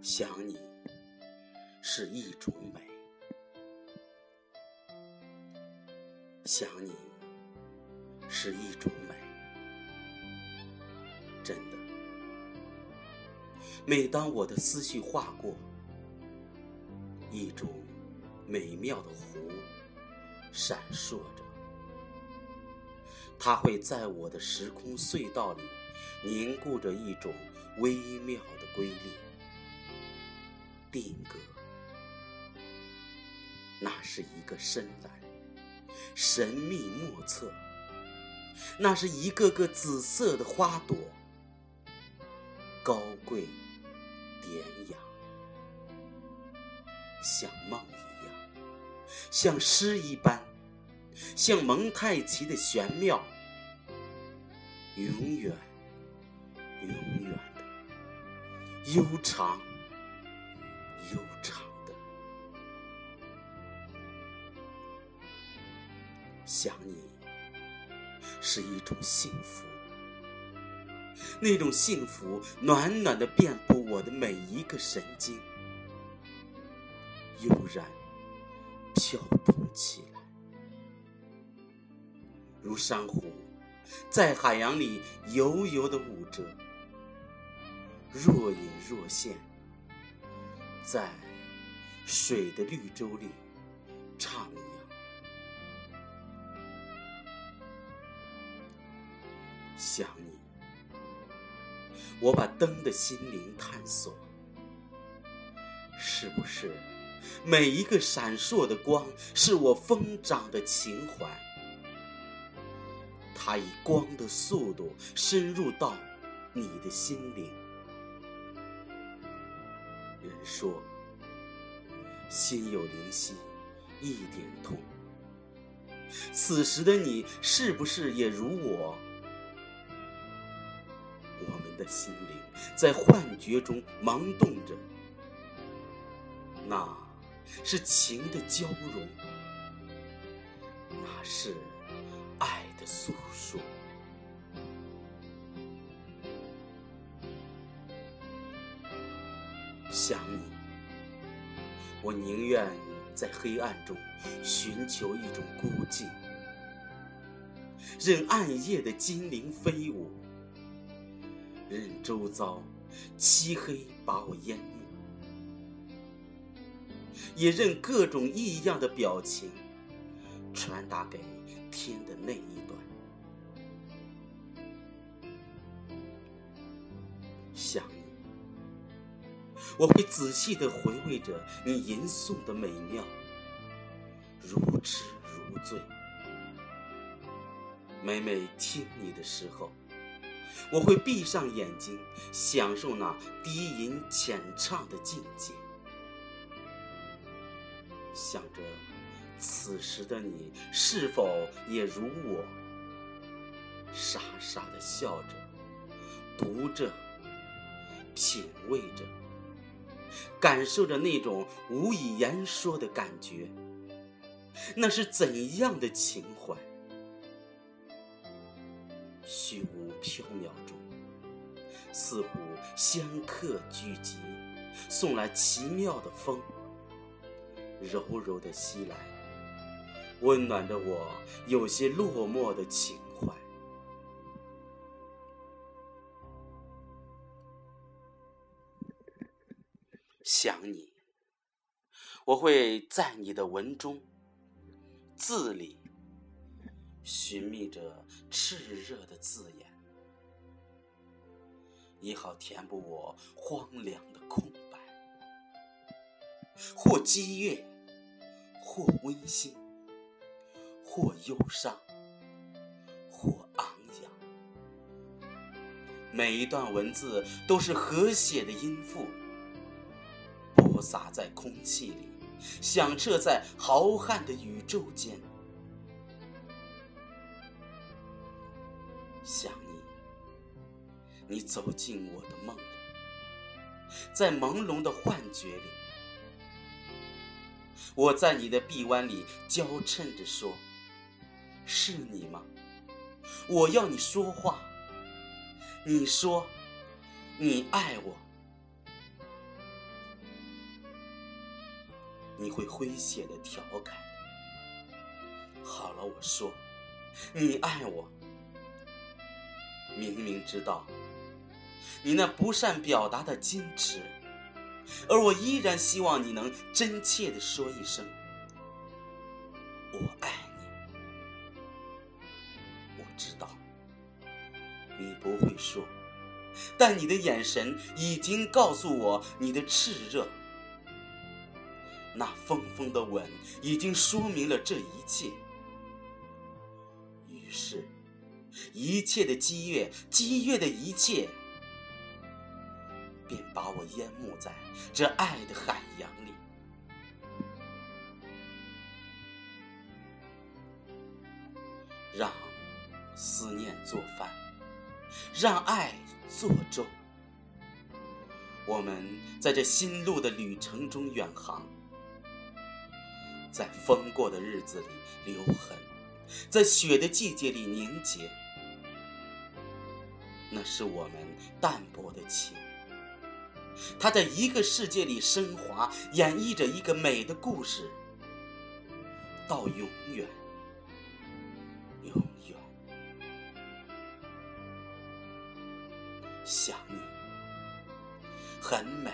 想你是一种美，想你是一种美，真的。每当我的思绪划过，一种美妙的湖闪烁着，它会在我的时空隧道里凝固着一种微妙的瑰丽。定格，那是一个深蓝，神秘莫测；那是一个个紫色的花朵，高贵典雅，像梦一样，像诗一般，像蒙太奇的玄妙，永远，永远的悠长。悠长的想你，是一种幸福。那种幸福暖暖的遍布我的每一个神经，悠然飘动起来，如珊瑚在海洋里悠悠的舞着，若隐若现。在水的绿洲里徜徉，想你，我把灯的心灵探索，是不是每一个闪烁的光是我疯长的情怀？它以光的速度深入到你的心灵。人说：“心有灵犀一点通。”此时的你是不是也如我？我们的心灵在幻觉中萌动着，那是情的交融，那是爱的诉说。想你，我宁愿在黑暗中寻求一种孤寂，任暗夜的精灵飞舞，任周遭漆黑把我淹没，也任各种异样的表情传达给天的那一端。想。我会仔细的回味着你吟诵的美妙，如痴如醉。每每听你的时候，我会闭上眼睛，享受那低吟浅唱的境界，想着此时的你是否也如我，傻傻的笑着，读着，品味着。感受着那种无以言说的感觉，那是怎样的情怀？虚无缥缈中，似乎香客聚集，送来奇妙的风，柔柔的袭来，温暖着我有些落寞的情。想你，我会在你的文中、字里寻觅着炽热的字眼，也好填补我荒凉的空白。或激越，或温馨，或忧伤，或昂扬。每一段文字都是和谐的音符。洒在空气里，响彻在浩瀚的宇宙间。想你，你走进我的梦里，在朦胧的幻觉里，我在你的臂弯里娇嗔着说：“是你吗？我要你说话。你说，你爱我。”你会诙谐的调侃。好了，我说，你爱我，明明知道你那不善表达的矜持，而我依然希望你能真切的说一声“我爱你”。我知道你不会说，但你的眼神已经告诉我你的炽热。那风风的吻已经说明了这一切。于是，一切的激越，激越的一切，便把我淹没在这爱的海洋里。让思念做饭，让爱做粥。我们在这新路的旅程中远航。在风过的日子里留痕，在雪的季节里凝结。那是我们淡薄的情，它在一个世界里升华，演绎着一个美的故事，到永远，永远。想你，很美。